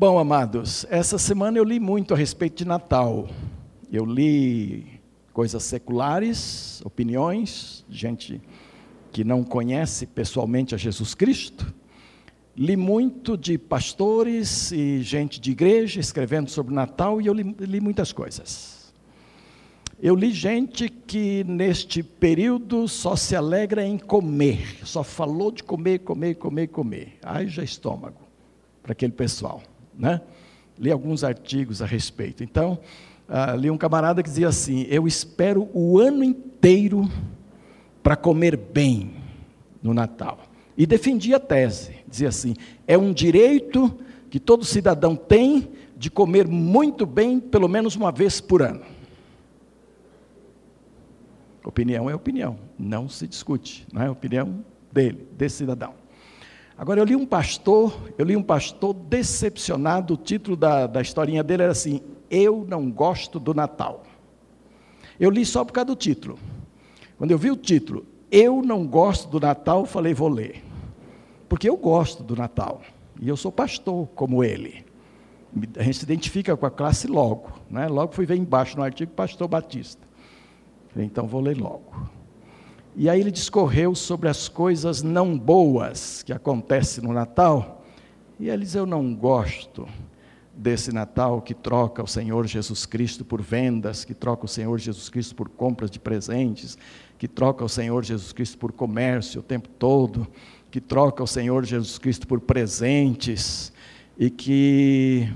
Bom, amados, essa semana eu li muito a respeito de Natal. Eu li coisas seculares, opiniões, gente que não conhece pessoalmente a Jesus Cristo. Li muito de pastores e gente de igreja escrevendo sobre Natal e eu li, li muitas coisas. Eu li gente que neste período só se alegra em comer, só falou de comer, comer, comer, comer. Haja estômago para aquele pessoal né? Li alguns artigos a respeito. Então, uh, li um camarada que dizia assim: Eu espero o ano inteiro para comer bem no Natal. E defendia a tese, dizia assim: é um direito que todo cidadão tem de comer muito bem, pelo menos uma vez por ano. Opinião é opinião, não se discute, não é opinião dele, desse cidadão. Agora eu li um pastor, eu li um pastor decepcionado, o título da, da historinha dele era assim: Eu não gosto do Natal. Eu li só por causa do título. Quando eu vi o título, Eu não gosto do Natal, falei, vou ler. Porque eu gosto do Natal. E eu sou pastor como ele. A gente se identifica com a classe logo. Né? Logo fui ver embaixo no artigo Pastor Batista. Então vou ler logo. E aí ele discorreu sobre as coisas não boas que acontecem no Natal. E ele diz: Eu não gosto desse Natal que troca o Senhor Jesus Cristo por vendas, que troca o Senhor Jesus Cristo por compras de presentes, que troca o Senhor Jesus Cristo por comércio o tempo todo, que troca o Senhor Jesus Cristo por presentes e que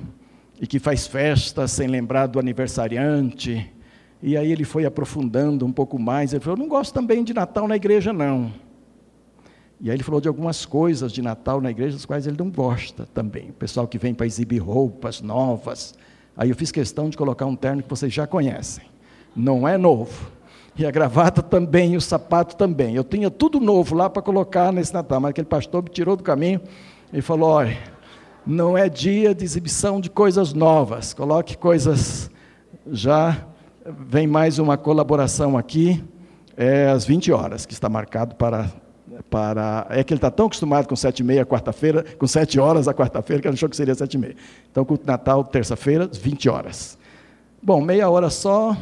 e que faz festa sem lembrar do aniversariante e aí ele foi aprofundando um pouco mais. Ele falou: Eu não gosto também de Natal na igreja, não. E aí ele falou de algumas coisas de Natal na igreja, das quais ele não gosta também. O pessoal que vem para exibir roupas novas. Aí eu fiz questão de colocar um terno que vocês já conhecem. Não é novo. E a gravata também, e o sapato também. Eu tinha tudo novo lá para colocar nesse Natal, mas aquele pastor me tirou do caminho e falou: olha, não é dia de exibição de coisas novas, coloque coisas já vem mais uma colaboração aqui, é às 20 horas, que está marcado para. para é que ele está tão acostumado com 7 e meia quarta-feira, com 7 horas a quarta-feira, que ele achou que seria 7 e meia. Então, culto Natal, terça-feira, 20 horas. Bom, meia hora só,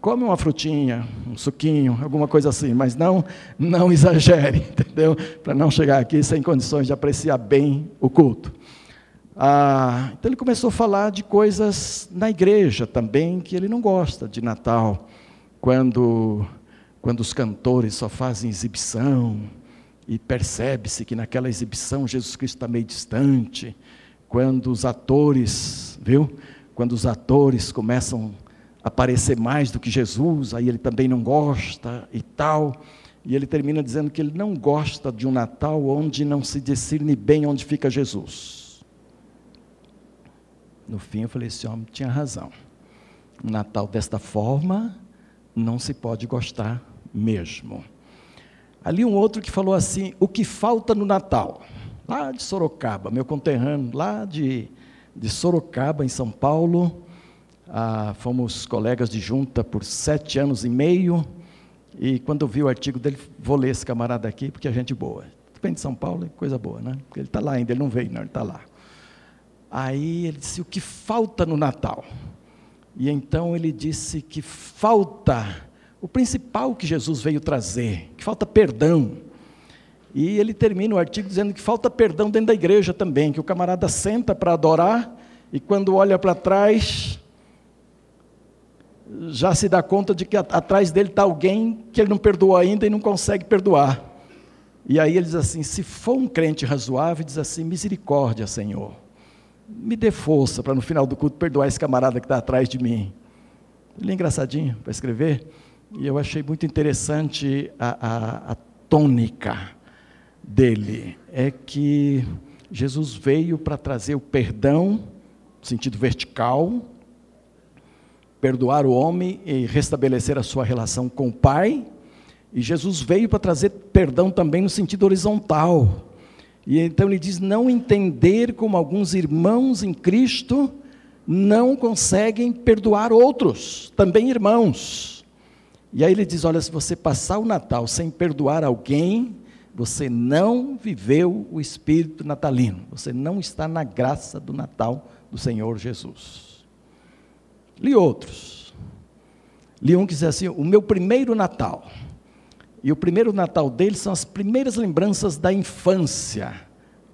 come uma frutinha, um suquinho, alguma coisa assim, mas não, não exagere, entendeu? Para não chegar aqui sem condições de apreciar bem o culto. Ah, então ele começou a falar de coisas na igreja também que ele não gosta de Natal, quando quando os cantores só fazem exibição e percebe-se que naquela exibição Jesus Cristo está meio distante, quando os atores, viu? Quando os atores começam a aparecer mais do que Jesus, aí ele também não gosta e tal. E ele termina dizendo que ele não gosta de um Natal onde não se discerne bem onde fica Jesus. No fim, eu falei: esse homem tinha razão. Um Natal desta forma não se pode gostar mesmo. Ali um outro que falou assim: o que falta no Natal? Lá de Sorocaba, meu conterrâneo, lá de, de Sorocaba, em São Paulo. Ah, fomos colegas de junta por sete anos e meio. E quando vi o artigo dele, vou ler esse camarada aqui, porque é gente boa. Depende de São Paulo, é coisa boa, né? Ele está lá ainda, ele não veio, não, ele está lá. Aí ele disse: O que falta no Natal? E então ele disse que falta o principal que Jesus veio trazer, que falta perdão. E ele termina o artigo dizendo que falta perdão dentro da igreja também, que o camarada senta para adorar e quando olha para trás, já se dá conta de que atrás dele está alguém que ele não perdoou ainda e não consegue perdoar. E aí ele diz assim: se for um crente razoável, diz assim: misericórdia, Senhor me dê força para no final do culto perdoar esse camarada que está atrás de mim. Ele é engraçadinho para escrever, e eu achei muito interessante a, a, a tônica dele. É que Jesus veio para trazer o perdão, no sentido vertical, perdoar o homem e restabelecer a sua relação com o Pai, e Jesus veio para trazer perdão também no sentido horizontal e então ele diz: não entender como alguns irmãos em Cristo não conseguem perdoar outros, também irmãos. E aí ele diz: olha, se você passar o Natal sem perdoar alguém, você não viveu o espírito natalino, você não está na graça do Natal do Senhor Jesus. Li outros. Li um que dizia assim: o meu primeiro Natal. E o primeiro Natal dele são as primeiras lembranças da infância,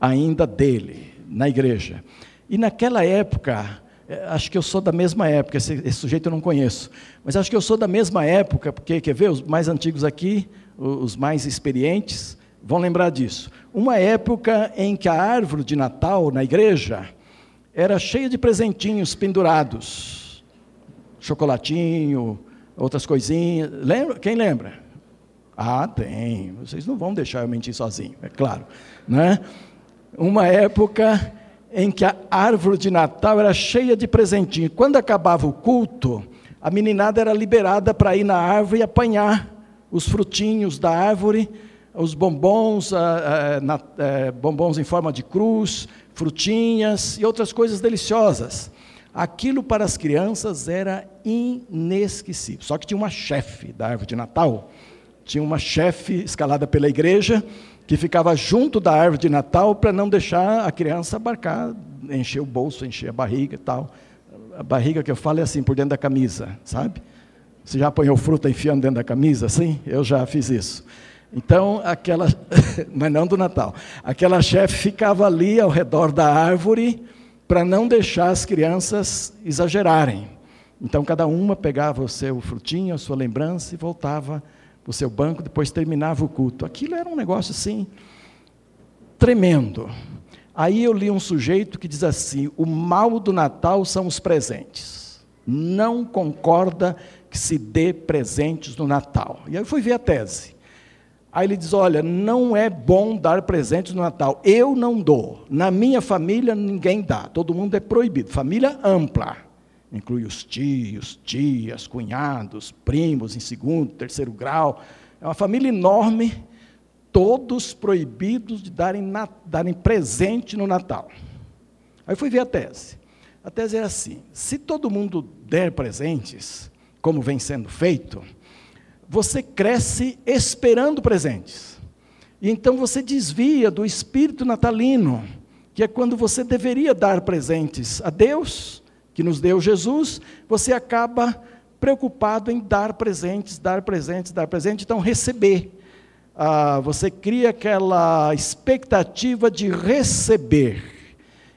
ainda dele, na igreja. E naquela época, é, acho que eu sou da mesma época, esse, esse, sujeito eu não conheço, mas acho que eu sou da mesma época, porque, quer ver, os mais antigos aqui, os mais experientes, vão lembrar disso. Uma época em que a árvore de Natal na igreja era cheia de presentinhos pendurados, chocolatinho, outras coisinhas. Lembra? Quem lembra? Ah, tem. Vocês não vão deixar eu mentir sozinho, é claro, né? Uma época em que a árvore de Natal era cheia de presentinhos. Quando acabava o culto, a meninada era liberada para ir na árvore e apanhar os frutinhos da árvore, os bombons, ah, ah, eh, bombons em forma de cruz, frutinhas e outras coisas deliciosas. Aquilo para as crianças era inesquecível. Só que tinha uma chefe da árvore de Natal, tinha uma chefe escalada pela igreja, que ficava junto da árvore de Natal para não deixar a criança abarcar, encher o bolso, encher a barriga e tal. A barriga que eu falo é assim, por dentro da camisa, sabe? Você já apanhou fruta enfiando dentro da camisa, assim? Eu já fiz isso. Então, aquela, mas não do Natal, aquela chefe ficava ali ao redor da árvore para não deixar as crianças exagerarem. Então, cada uma pegava o seu frutinho, a sua lembrança e voltava o seu banco, depois terminava o culto. Aquilo era um negócio assim, tremendo. Aí eu li um sujeito que diz assim: o mal do Natal são os presentes. Não concorda que se dê presentes no Natal. E aí eu fui ver a tese. Aí ele diz: Olha, não é bom dar presentes no Natal. Eu não dou. Na minha família ninguém dá. Todo mundo é proibido. Família ampla inclui os tios, tias, cunhados, primos em segundo, terceiro grau. É uma família enorme, todos proibidos de darem, darem presente no Natal. Aí fui ver a tese. A tese é assim: se todo mundo der presentes, como vem sendo feito, você cresce esperando presentes. E então você desvia do espírito natalino, que é quando você deveria dar presentes a Deus que nos deu Jesus, você acaba preocupado em dar presentes, dar presentes, dar presentes, então receber. Ah, você cria aquela expectativa de receber.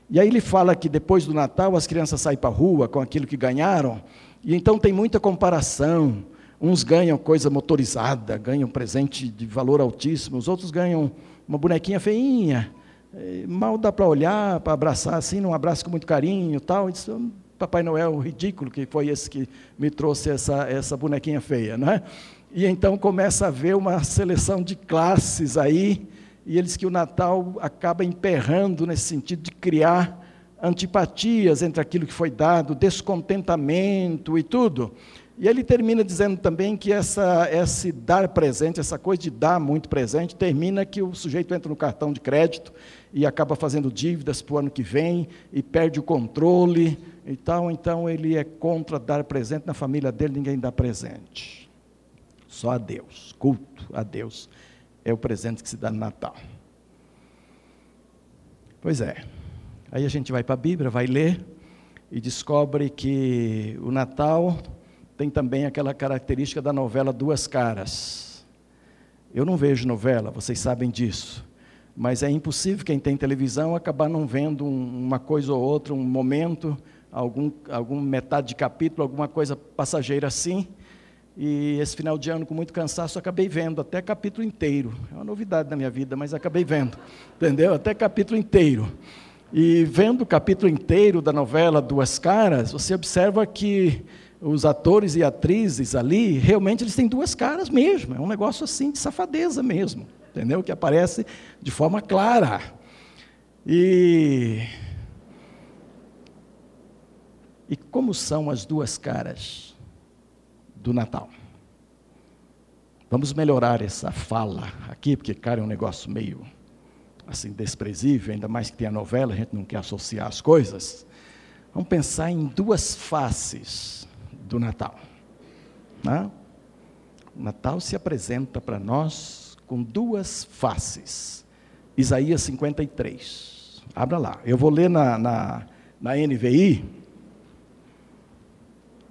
E aí ele fala que depois do Natal as crianças saem para a rua com aquilo que ganharam, e então tem muita comparação. Uns ganham coisa motorizada, ganham presente de valor altíssimo, os outros ganham uma bonequinha feinha. Eh, mal dá para olhar, para abraçar assim, não abraça com muito carinho tal. Isso Papai Noel ridículo, que foi esse que me trouxe essa, essa bonequinha feia, não é? E então começa a ver uma seleção de classes aí, e eles que o Natal acaba emperrando nesse sentido de criar antipatias entre aquilo que foi dado, descontentamento e tudo. E ele termina dizendo também que essa, esse dar presente, essa coisa de dar muito presente, termina que o sujeito entra no cartão de crédito e acaba fazendo dívidas para o ano que vem e perde o controle e tal, então ele é contra dar presente na família dele, ninguém dá presente. Só a Deus, culto a Deus é o presente que se dá no Natal. Pois é. Aí a gente vai para a Bíblia, vai ler e descobre que o Natal tem também aquela característica da novela Duas Caras. Eu não vejo novela, vocês sabem disso. Mas é impossível quem tem televisão acabar não vendo uma coisa ou outra, um momento algum, algum metade de capítulo, alguma coisa passageira assim. E esse final de ano, com muito cansaço, acabei vendo até capítulo inteiro. É uma novidade na minha vida, mas acabei vendo, entendeu? Até capítulo inteiro. E vendo o capítulo inteiro da novela Duas Caras, você observa que os atores e atrizes ali, realmente eles têm duas caras mesmo. É um negócio assim de safadeza mesmo, entendeu? Que aparece de forma clara. E e como são as duas caras do Natal? Vamos melhorar essa fala aqui, porque, cara, é um negócio meio assim desprezível, ainda mais que tem a novela, a gente não quer associar as coisas. Vamos pensar em duas faces do Natal. Né? O Natal se apresenta para nós com duas faces. Isaías 53. Abra lá. Eu vou ler na, na, na NVI.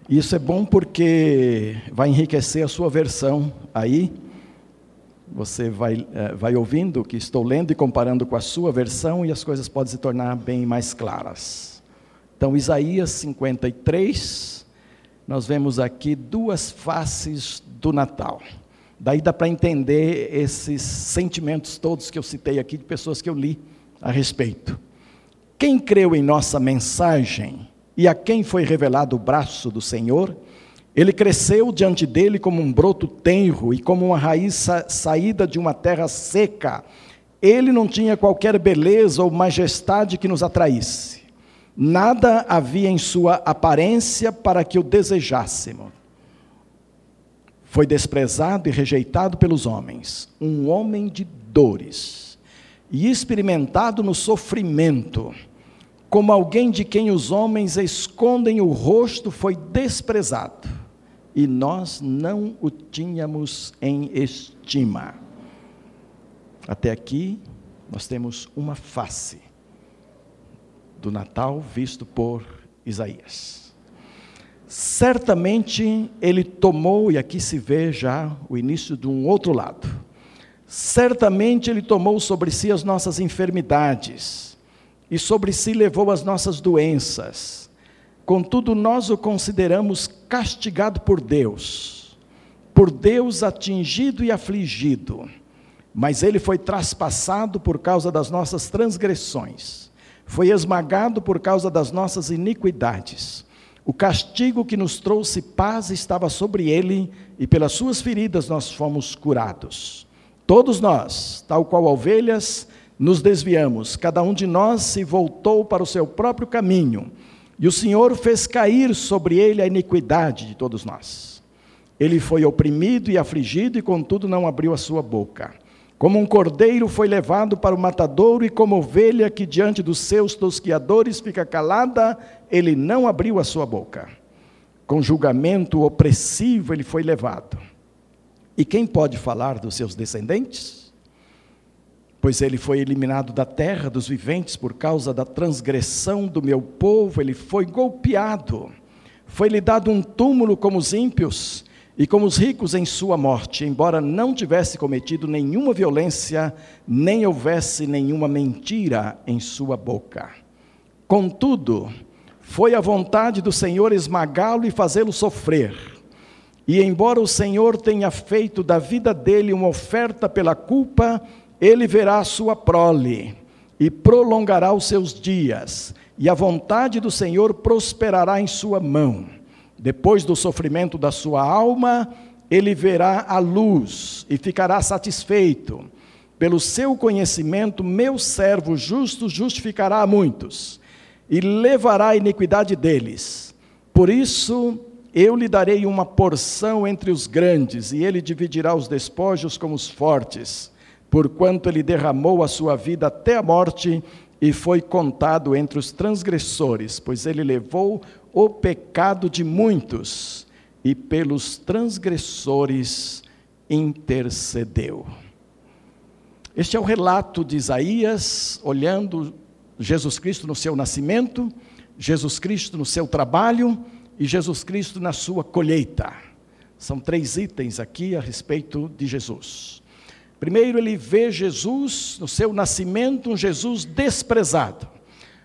Isso é bom porque vai enriquecer a sua versão aí. Você vai, eh, vai ouvindo o que estou lendo e comparando com a sua versão, e as coisas podem se tornar bem mais claras. Então, Isaías 53, nós vemos aqui duas faces do Natal. Daí dá para entender esses sentimentos todos que eu citei aqui, de pessoas que eu li a respeito. Quem creu em nossa mensagem e a quem foi revelado o braço do Senhor, ele cresceu diante dele como um broto tenro e como uma raiz sa saída de uma terra seca. Ele não tinha qualquer beleza ou majestade que nos atraísse. Nada havia em sua aparência para que o desejássemos. Foi desprezado e rejeitado pelos homens, um homem de dores, e experimentado no sofrimento, como alguém de quem os homens escondem o rosto, foi desprezado e nós não o tínhamos em estima. Até aqui, nós temos uma face do Natal visto por Isaías. Certamente ele tomou, e aqui se vê já o início de um outro lado. Certamente ele tomou sobre si as nossas enfermidades, e sobre si levou as nossas doenças Contudo, nós o consideramos castigado por Deus, por Deus atingido e afligido, mas ele foi traspassado por causa das nossas transgressões, foi esmagado por causa das nossas iniquidades. O castigo que nos trouxe paz estava sobre ele, e pelas suas feridas nós fomos curados. Todos nós, tal qual ovelhas, nos desviamos, cada um de nós se voltou para o seu próprio caminho e o Senhor fez cair sobre ele a iniquidade de todos nós. Ele foi oprimido e afligido, e contudo não abriu a sua boca. Como um cordeiro foi levado para o matadouro, e como ovelha que diante dos seus tosquiadores fica calada, ele não abriu a sua boca. Com julgamento opressivo ele foi levado. E quem pode falar dos seus descendentes? pois ele foi eliminado da terra dos viventes por causa da transgressão do meu povo, ele foi golpeado, foi-lhe dado um túmulo como os ímpios e como os ricos em sua morte, embora não tivesse cometido nenhuma violência, nem houvesse nenhuma mentira em sua boca. Contudo, foi a vontade do Senhor esmagá-lo e fazê-lo sofrer. E embora o Senhor tenha feito da vida dele uma oferta pela culpa, ele verá a sua prole e prolongará os seus dias, e a vontade do Senhor prosperará em sua mão. Depois do sofrimento da sua alma, ele verá a luz e ficará satisfeito. Pelo seu conhecimento, meu servo justo justificará a muitos e levará a iniquidade deles. Por isso, eu lhe darei uma porção entre os grandes, e ele dividirá os despojos com os fortes porquanto ele derramou a sua vida até a morte e foi contado entre os transgressores, pois ele levou o pecado de muitos e pelos transgressores intercedeu. Este é o relato de Isaías, olhando Jesus Cristo no seu nascimento, Jesus Cristo no seu trabalho e Jesus Cristo na sua colheita. São três itens aqui a respeito de Jesus. Primeiro, ele vê Jesus, no seu nascimento, um Jesus desprezado,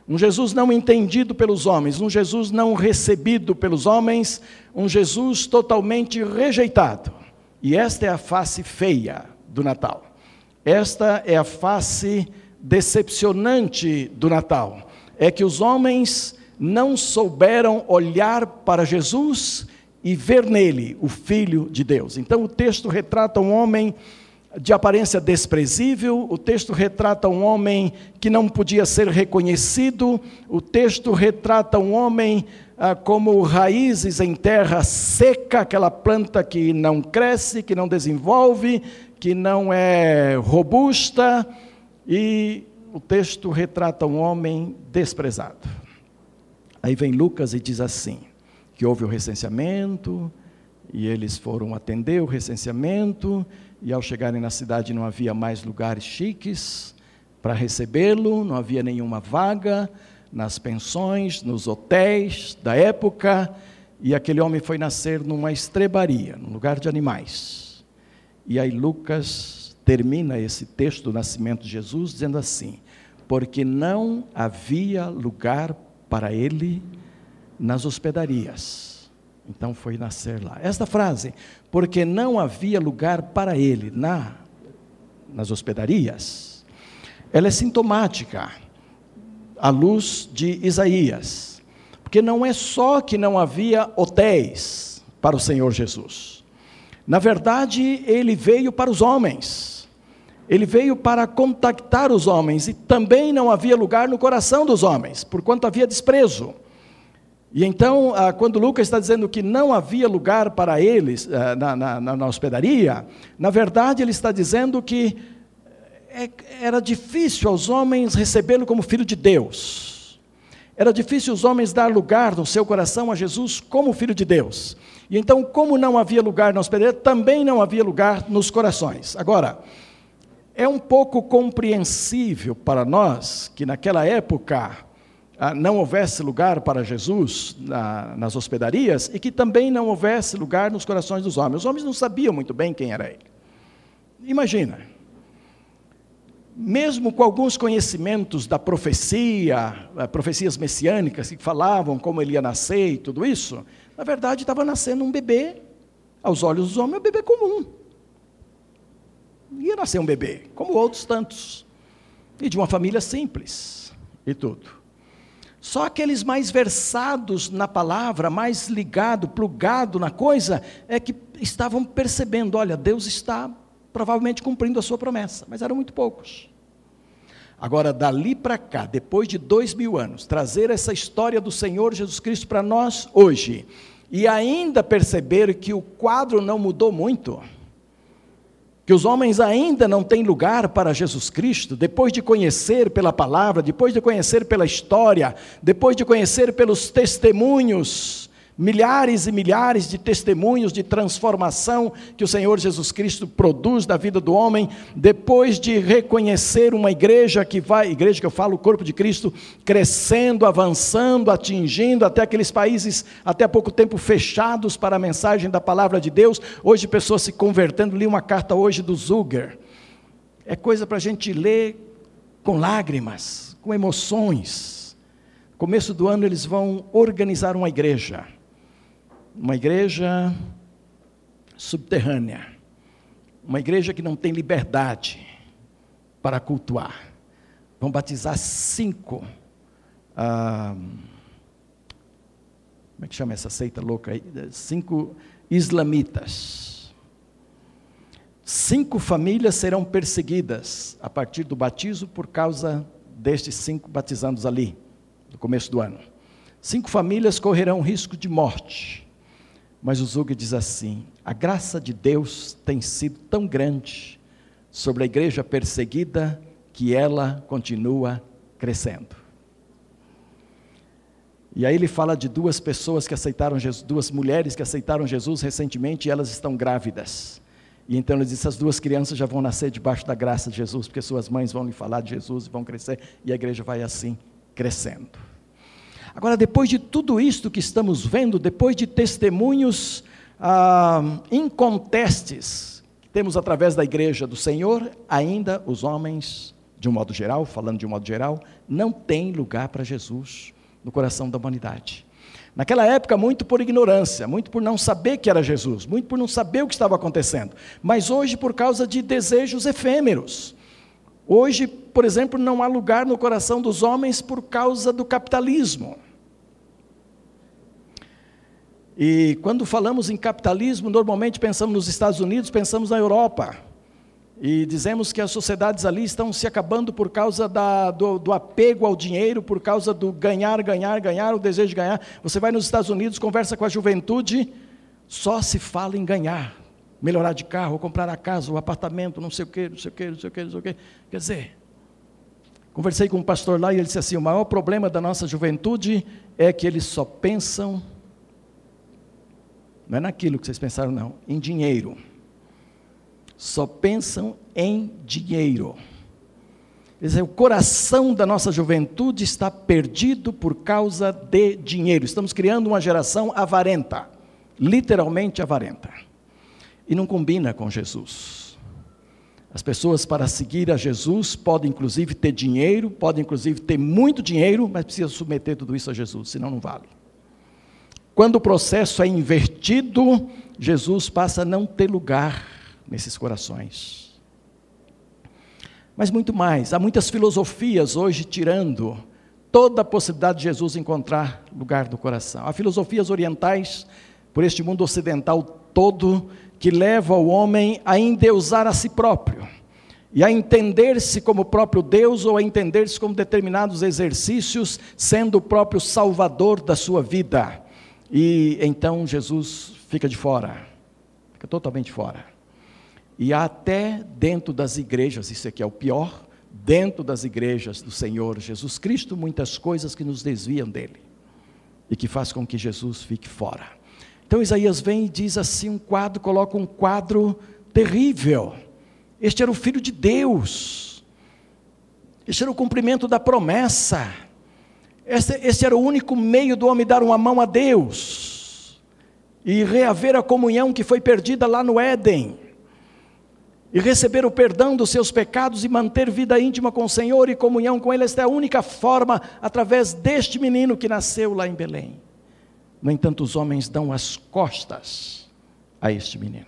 um Jesus não entendido pelos homens, um Jesus não recebido pelos homens, um Jesus totalmente rejeitado. E esta é a face feia do Natal. Esta é a face decepcionante do Natal. É que os homens não souberam olhar para Jesus e ver nele o Filho de Deus. Então o texto retrata um homem de aparência desprezível, o texto retrata um homem que não podia ser reconhecido, o texto retrata um homem ah, como raízes em terra seca, aquela planta que não cresce, que não desenvolve, que não é robusta, e o texto retrata um homem desprezado. Aí vem Lucas e diz assim: que houve o recenseamento, E eles foram atender o recenseamento, e ao chegarem na cidade não havia mais lugares chiques para recebê-lo, não havia nenhuma vaga nas pensões, nos hotéis da época, e aquele homem foi nascer numa estrebaria, num lugar de animais. E aí Lucas termina esse texto do nascimento de Jesus dizendo assim: porque não havia lugar para ele nas hospedarias. Então foi nascer lá. Esta frase, porque não havia lugar para ele na nas hospedarias, ela é sintomática à luz de Isaías. Porque não é só que não havia hotéis para o Senhor Jesus. Na verdade, ele veio para os homens. Ele veio para contactar os homens e também não havia lugar no coração dos homens, porquanto havia desprezo. E então, ah, quando Lucas está dizendo que não havia lugar para eles ah, na, na, na hospedaria, na verdade ele está dizendo que é, era difícil aos homens recebê-lo como filho de Deus. Era difícil os homens dar lugar no seu coração a Jesus como filho de Deus. E então, como não havia lugar na hospedaria, também não havia lugar nos corações. Agora, é um pouco compreensível para nós que naquela época não houvesse lugar para Jesus nas hospedarias e que também não houvesse lugar nos corações dos homens. Os homens não sabiam muito bem quem era ele. Imagina, mesmo com alguns conhecimentos da profecia, eh, profecias messiânicas que falavam como ele ia nascer e tudo isso, na verdade estava nascendo um bebê, aos olhos dos homens, um bebê comum. Ia nascer um bebê, como outros tantos, e de uma família simples e tudo. Só aqueles mais versados na palavra, mais ligado, plugado na coisa, é que estavam percebendo: olha, Deus está provavelmente cumprindo a sua promessa, mas eram muito poucos. Agora, dali para cá, depois de dois mil anos, trazer essa história do Senhor Jesus Cristo para nós hoje, e ainda perceber que o quadro não mudou muito, que os homens ainda não têm lugar para Jesus Cristo, depois de conhecer pela palavra, depois de conhecer pela história, depois de conhecer pelos testemunhos, milhares e milhares de testemunhos de transformação que o Senhor Jesus Cristo produz da vida do homem, depois de reconhecer uma igreja que vai, igreja que eu falo, o corpo de Cristo, crescendo, avançando, atingindo até aqueles países até pouco tempo fechados para a mensagem da palavra de Deus, hoje pessoas se convertendo, li uma carta hoje do Zuger, é coisa para a gente ler com lágrimas, com emoções. Começo do ano eles vão organizar uma igreja uma igreja subterrânea, uma igreja que não tem liberdade para cultuar. Vão batizar cinco. Ah, como é que chama essa seita louca aí? Cinco islamitas. Cinco famílias serão perseguidas a partir do batismo por causa destes cinco batizandos ali, no começo do ano. Cinco famílias correrão risco de morte mas o Zug diz assim: a graça de Deus tem sido tão grande sobre a igreja perseguida que ela continua crescendo. E aí ele fala de duas pessoas que aceitaram Jesus, duas mulheres que aceitaram Jesus recentemente e elas estão grávidas. E então ele diz: essas duas crianças já vão nascer debaixo da graça de Jesus, porque suas mães vão lhe falar de Jesus e vão crescer, e a igreja vai assim crescendo. Agora, depois de tudo isto que estamos vendo, depois de testemunhos ah, incontestes que temos através da igreja do Senhor, ainda os homens, de um modo geral, falando de um modo geral, não têm lugar para Jesus no coração da humanidade. Naquela época, muito por ignorância, muito por não saber que era Jesus, muito por não saber o que estava acontecendo, mas hoje por causa de desejos efêmeros. Hoje, por exemplo, não há lugar no coração dos homens por causa do capitalismo. E quando falamos em capitalismo, normalmente pensamos nos Estados Unidos, pensamos na Europa. E dizemos que as sociedades ali estão se acabando por causa da, do, do, apego ao dinheiro, por causa do ganhar, ganhar, ganhar, o desejo de ganhar. Você vai nos Estados Unidos, conversa com a juventude, só se fala em ganhar. Melhorar de carro, comprar a casa, o apartamento, não sei o quê, não sei o quê, não sei o quê, não sei o quê. Quer dizer, conversei com um pastor lá e ele disse assim: o maior problema da nossa juventude é que eles só pensam Não é naquilo que vocês pensaram, não. Em dinheiro. Só pensam em dinheiro. Quer dizer, o coração da nossa juventude está perdido por causa de dinheiro. Estamos criando uma geração avarenta, literalmente avarenta. E não combina com Jesus. As pessoas, para seguir a Jesus, podem inclusive ter dinheiro, podem inclusive ter muito dinheiro, mas precisam submeter tudo isso a Jesus, senão não vale. Quando o processo é invertido, Jesus passa a não ter lugar nesses corações. Mas muito mais, há muitas filosofias hoje tirando toda a possibilidade de Jesus encontrar lugar do coração. Há filosofias orientais por este mundo ocidental todo que leva o homem a endeusar a si próprio e a entender-se como próprio Deus ou a entender-se como determinados exercícios, sendo o próprio salvador da sua vida. E então Jesus fica de fora, fica totalmente fora. E até dentro das igrejas, isso aqui é o pior, dentro das igrejas do Senhor Jesus Cristo, muitas coisas que nos desviam dele e que faz com que Jesus fique fora. Então Isaías vem e diz assim um quadro, coloca um quadro terrível. Este era o filho de Deus. Este era o cumprimento da promessa. Esse, esse era o único meio do homem dar uma mão a Deus e reaver a comunhão que foi perdida lá no Éden, e receber o perdão dos seus pecados e manter vida íntima com o Senhor e comunhão com Ele. Esta é a única forma através deste menino que nasceu lá em Belém. No entanto, os homens dão as costas a este menino.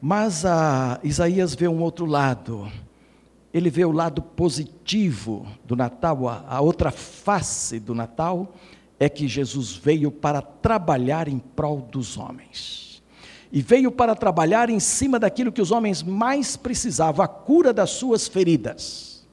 Mas Isaías vê um outro lado ele vê o lado positivo do Natal, a, outra face do Natal é que Jesus veio para trabalhar em prol dos homens. E veio para trabalhar em cima daquilo que os homens mais precisavam, a cura das suas feridas,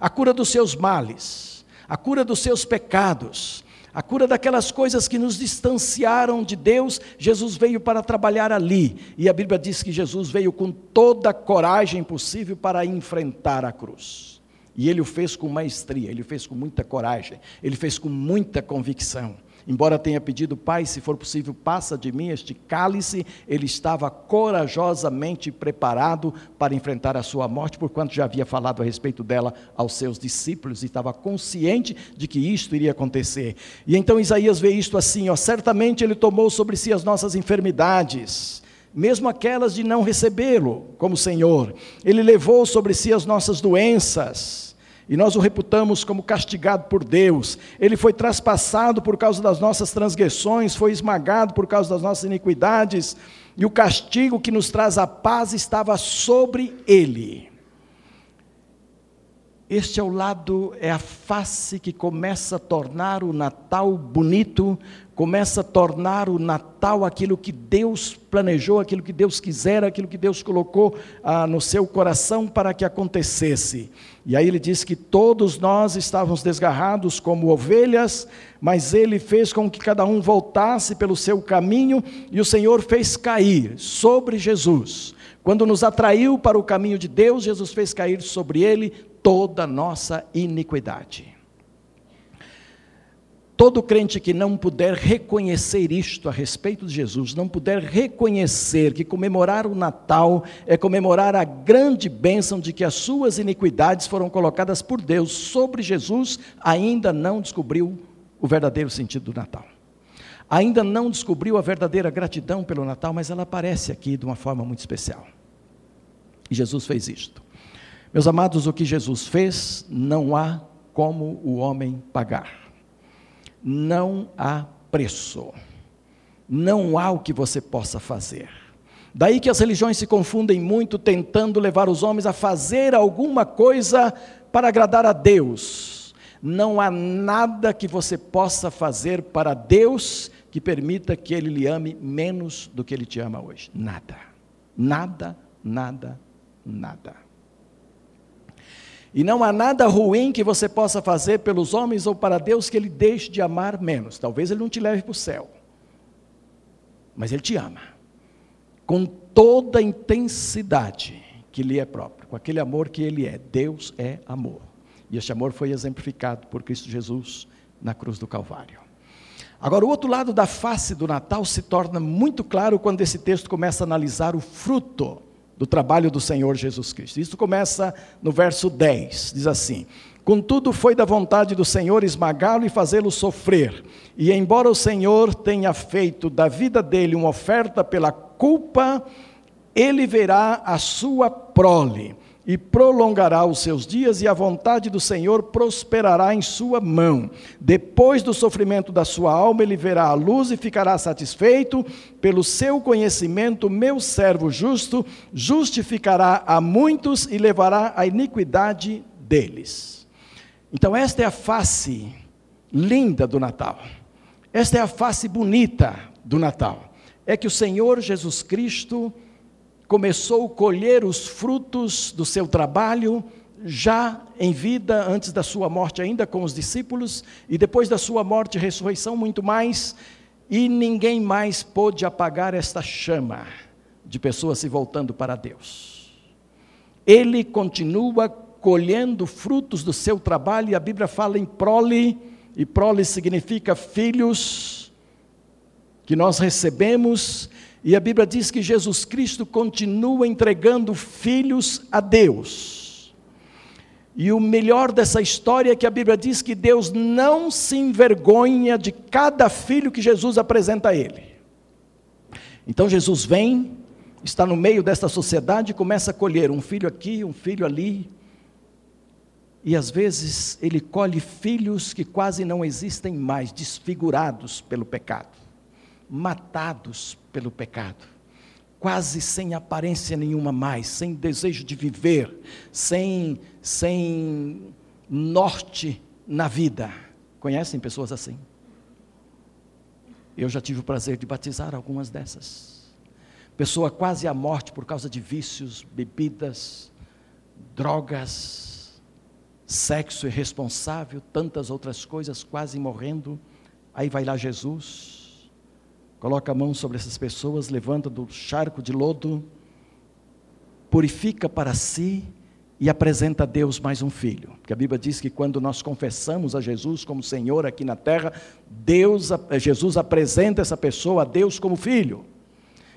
a cura dos seus males, a cura dos seus pecados, a cura daquelas coisas que nos distanciaram de Deus, Jesus veio para trabalhar ali. E a Bíblia diz que Jesus veio com toda a coragem possível para enfrentar a cruz. E ele o fez com maestria, ele fez com muita coragem, ele fez com muita convicção. Embora tenha pedido, Pai, se for possível, passa de mim este cálice, ele estava corajosamente preparado para enfrentar a sua morte, porquanto já havia falado a respeito dela aos seus discípulos e estava consciente de que isto iria acontecer. E então Isaías vê isto assim: ó, certamente ele tomou sobre si as nossas enfermidades mesmo aquelas de não recebê-lo como Senhor. Ele levou sobre si as nossas doenças e nós o reputamos como castigado por Deus. Ele foi traspassado por causa das nossas transgressões, foi esmagado por causa das nossas iniquidades, e o castigo que nos traz a paz estava sobre ele. Este é o lado, é a face que começa a tornar o Natal bonito, começa a tornar o Natal aquilo que Deus planejou, aquilo que Deus quiser, aquilo que Deus colocou ah, no seu coração para que acontecesse. E aí ele diz que todos nós estávamos desgarrados como ovelhas, mas ele fez com que cada um voltasse pelo seu caminho, e o Senhor fez cair sobre Jesus. Quando nos atraiu para o caminho de Deus, Jesus fez cair sobre ele toda a nossa iniquidade. Todo crente que não puder reconhecer isto a respeito de Jesus, não puder reconhecer que comemorar o Natal é comemorar a grande bênção de que as suas iniquidades foram colocadas por Deus sobre Jesus, ainda não descobriu o verdadeiro sentido do Natal. Ainda não descobriu a verdadeira gratidão pelo Natal, mas ela aparece aqui de uma forma muito especial. E Jesus fez isto. Meus amados, o que Jesus fez, não há como o homem pagar não há preço. Não há o que você possa fazer. Daí que as religiões se confundem muito, tentando levar os homens a fazer alguma coisa para agradar a Deus. Não há nada que você possa fazer para Deus que permita que Ele lhe ame menos do que Ele te ama hoje. Nada. Nada, nada, nada. E não há nada ruim que você possa fazer pelos homens ou para Deus que Ele deixe de amar menos. Talvez Ele não te leve para o céu, mas Ele te ama, com toda a intensidade que lhe é próprio, com aquele amor que Ele é. Deus é amor. E este amor foi exemplificado por Cristo Jesus na cruz do Calvário. Agora, o outro lado da face do Natal se torna muito claro quando esse texto começa a analisar o fruto do trabalho do Senhor Jesus Cristo. Isso começa no verso 10, diz assim: Contudo, foi da vontade do Senhor esmagá-lo e fazê-lo sofrer. E embora o Senhor tenha feito da vida dele uma oferta pela culpa, ele verá a sua prole e prolongará os seus dias, e a vontade do Senhor prosperará em sua mão. Depois do sofrimento da sua alma, ele verá a luz e ficará satisfeito. Pelo seu conhecimento, meu servo justo justificará a muitos e levará a iniquidade deles. Então, esta é a face linda do Natal. Esta é a face bonita do Natal. É que o Senhor Jesus Cristo começou a colher os frutos do seu trabalho já em vida, antes da sua morte, ainda com os discípulos, e depois da sua morte e ressurreição, muito mais, e ninguém mais pôde apagar esta chama de pessoas se voltando para Deus. Ele continua colhendo frutos do seu trabalho, e a Bíblia fala em prole, e prole significa filhos que nós recebemos e a Bíblia diz que Jesus Cristo continua entregando filhos a Deus. E o melhor dessa história é que a Bíblia diz que Deus não se envergonha de cada filho que Jesus apresenta a Ele. Então Jesus vem, está no meio desta sociedade e começa a colher um filho aqui, um filho ali. E às vezes ele colhe filhos que quase não existem mais, desfigurados pelo pecado, matados pelo pecado, quase sem aparência nenhuma mais, sem desejo de viver, sem, sem norte na vida. Conhecem pessoas assim? Eu já tive o prazer de batizar algumas dessas. Pessoa quase à morte por causa de vícios, bebidas, drogas, sexo irresponsável, tantas outras coisas, quase morrendo. Aí vai lá Jesus coloca a mão sobre essas pessoas, levanta do charco de lodo, purifica para si e apresenta a Deus mais um filho. Porque a Bíblia diz que quando nós confessamos a Jesus como Senhor aqui na terra, Deus, Jesus apresenta essa pessoa a Deus como filho.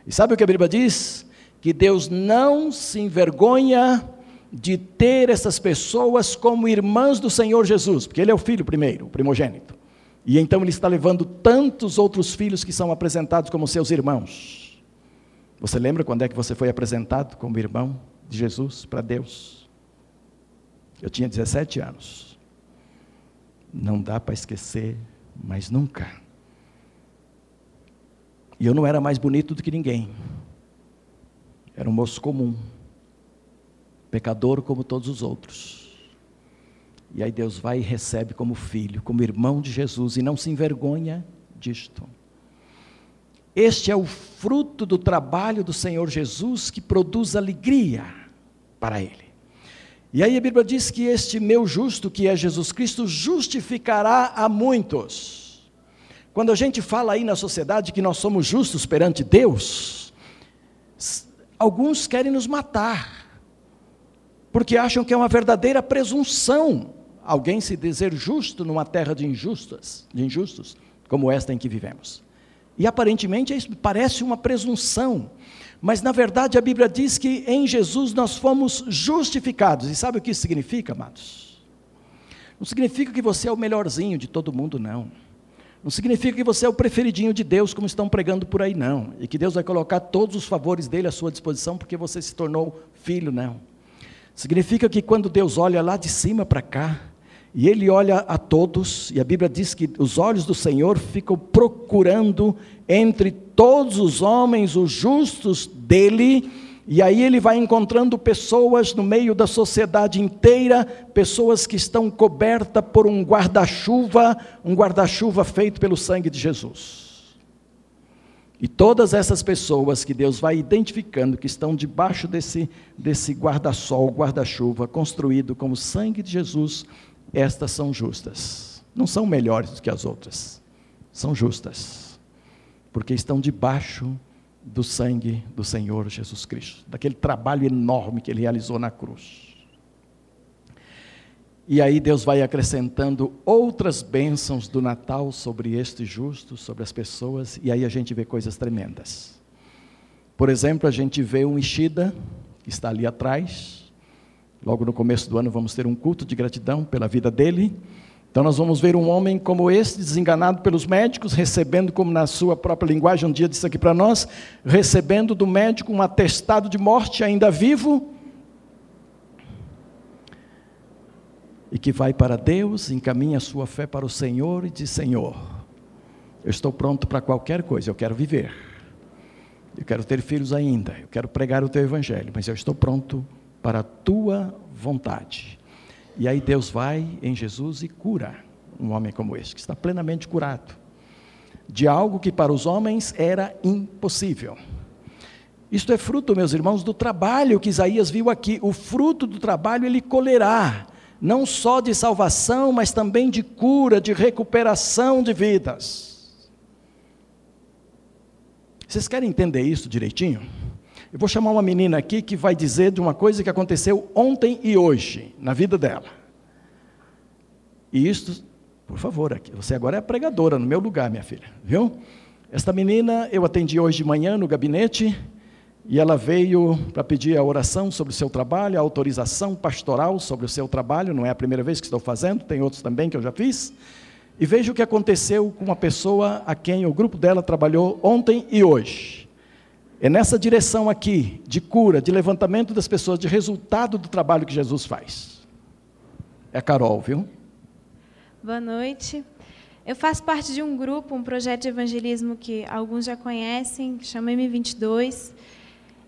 E sabe o que a Bíblia diz? Que Deus não se envergonha de ter essas pessoas como irmãs do Senhor Jesus, porque Ele é o filho primeiro, o primogênito. E então ele está levando tantos outros filhos que são apresentados como seus irmãos. Você lembra quando é que você foi apresentado como irmão de Jesus para Deus? Eu tinha 17 anos. Não dá para esquecer, mas nunca. E eu não era mais bonito do que ninguém. Era um moço comum, pecador como todos os outros. E aí Deus vai e recebe como filho, como irmão de Jesus, e não se envergonha disto. Este é o fruto do trabalho do Senhor Jesus que produz alegria para ele. E aí a Bíblia diz que este meu justo, que é Jesus Cristo, justificará a muitos. Quando a gente fala aí na sociedade que nós somos justos perante Deus, alguns querem nos matar, porque acham que é uma verdadeira presunção alguém se dizer justo numa terra de injustas, de injustos, como esta em que vivemos. E aparentemente isso parece uma presunção, mas na verdade a Bíblia diz que em Jesus nós fomos justificados. E sabe o que isso significa, amados? Não significa que você é o melhorzinho de todo mundo, não. Não significa que você é o preferidinho de Deus, como estão pregando por aí, não. E que Deus vai colocar todos os favores dele à sua disposição porque você se tornou filho, não. Significa que quando Deus olha lá de cima para cá, e ele olha a todos, e a Bíblia diz que os olhos do Senhor ficam procurando entre todos os homens os justos dele, e aí ele vai encontrando pessoas no meio da sociedade inteira, pessoas que estão cobertas por um guarda-chuva, um guarda-chuva feito pelo sangue de Jesus. E todas essas pessoas que Deus vai identificando, que estão debaixo desse, desse guarda-sol, guarda-chuva, construído com o sangue de Jesus, estas são justas. Não são melhores do que as outras, são justas, porque estão debaixo do sangue do Senhor Jesus Cristo, daquele trabalho enorme que ele realizou na cruz. E aí Deus vai acrescentando outras bênçãos do Natal sobre este justo, sobre as pessoas, e aí a gente vê coisas tremendas. Por exemplo, a gente vê um Ishida, que está ali atrás. Logo no começo do ano vamos ter um culto de gratidão pela vida dele. Então nós vamos ver um homem como este, desenganado pelos médicos, recebendo, como na sua própria linguagem, um dia disse aqui para nós, recebendo do médico um atestado de morte ainda vivo, e que vai para Deus, encaminha a sua fé para o Senhor e diz: Senhor, eu estou pronto para qualquer coisa, eu quero viver, eu quero ter filhos ainda, eu quero pregar o teu evangelho, mas eu estou pronto para a tua vontade. E aí Deus vai em Jesus e cura um homem como este, que está plenamente curado de algo que para os homens era impossível. Isto é fruto, meus irmãos, do trabalho que Isaías viu aqui. O fruto do trabalho ele colherá, não só de salvação, mas também de cura, de recuperação de vidas. Vocês querem entender isso direitinho? Eu vou chamar uma menina aqui que vai dizer de uma coisa que aconteceu ontem e hoje na vida dela. E isto, por favor, aqui, você agora é pregadora no meu lugar, minha filha, viu? Esta menina eu atendi hoje de manhã no gabinete e ela veio para pedir a oração sobre o seu trabalho, a autorização pastoral sobre o seu trabalho, não é a primeira vez que estou fazendo, tem outros também que eu já fiz. E veja o que aconteceu com uma pessoa a quem o grupo dela trabalhou ontem e hoje. É nessa direção aqui, de cura, de levantamento das pessoas, de resultado do trabalho que Jesus faz. É a Carol, viu? Boa noite. Eu faço parte de um grupo, um projeto de evangelismo que alguns já conhecem, que chama M22.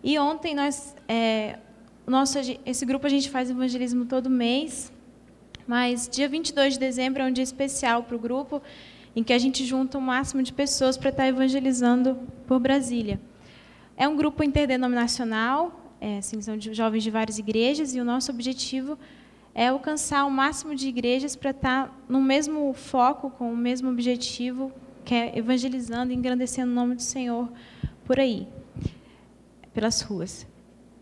E ontem nós, é, nosso, esse grupo a gente faz evangelismo todo mês, mas dia 22 de dezembro é um dia especial para o grupo, em que a gente junta o máximo de pessoas para estar evangelizando por Brasília. É um grupo interdenominacional, é, assim, são de jovens de várias igrejas, e o nosso objetivo é alcançar o máximo de igrejas para estar no mesmo foco, com o mesmo objetivo, que é evangelizando e engrandecendo o nome do Senhor por aí, pelas ruas.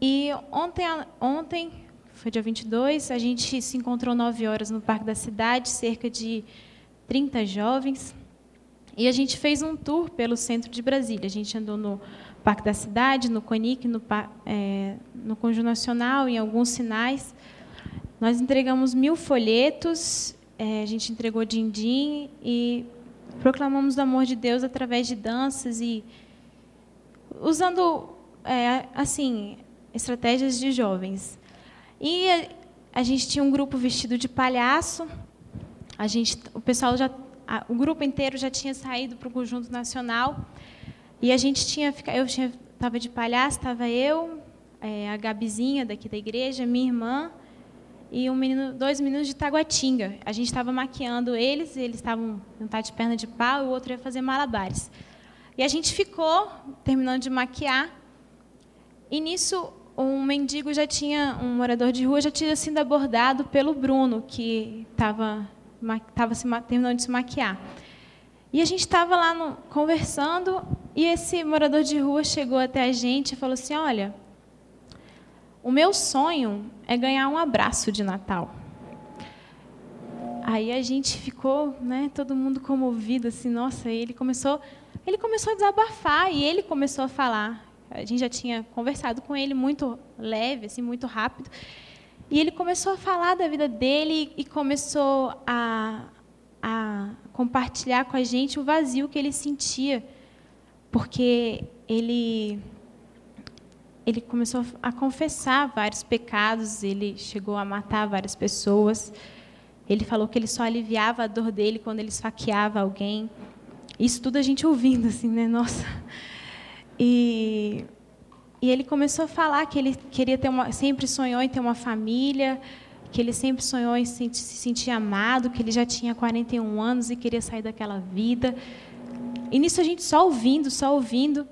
E ontem, ontem foi dia 22, a gente se encontrou 9 horas no Parque da Cidade, cerca de 30 jovens, e a gente fez um tour pelo centro de Brasília. A gente andou no Parque da Cidade, no CONIC, no, é, no Conjunto Nacional, em alguns sinais. Nós entregamos mil folhetos, é, a gente entregou din-din e proclamamos o amor de Deus através de danças e usando, é, assim, estratégias de jovens. E a, a, gente tinha um grupo vestido de palhaço. A gente, o pessoal já, a, o grupo inteiro já tinha saído para o conjunto nacional. E a gente tinha, eu estava de palhaço, estava eu, é, a Gabizinha daqui da igreja, minha irmã e um menino, dois meninos de Taguatinga. A gente estava maquiando eles, eles estavam um tá de perna de pau e o outro ia fazer malabares. E a gente ficou terminando de maquiar. E nisso um mendigo já tinha, um morador de rua já tinha sido abordado pelo Bruno, que estava estava terminando de se maquiar. E a gente estava lá no, conversando e esse morador de rua chegou até a gente e falou assim: Olha, o meu sonho é ganhar um abraço de Natal. Aí a gente ficou, né, todo mundo comovido, assim, nossa, ele começou, ele começou a desabafar e ele começou a falar. A gente já tinha conversado com ele muito leve, assim, muito rápido. E ele começou a falar da vida dele e começou a, a compartilhar com a gente o vazio que ele sentia porque ele ele começou a confessar vários pecados, ele chegou a matar várias pessoas. Ele falou que ele só aliviava a dor dele quando ele esfaqueava alguém. Isso tudo a gente ouvindo assim, né? Nossa. E e ele começou a falar que ele queria ter uma, sempre sonhou em ter uma família, que ele sempre sonhou em se sentir amado, que ele já tinha 41 anos e queria sair daquela vida. E nisso a gente só ouvindo, só ouvindo,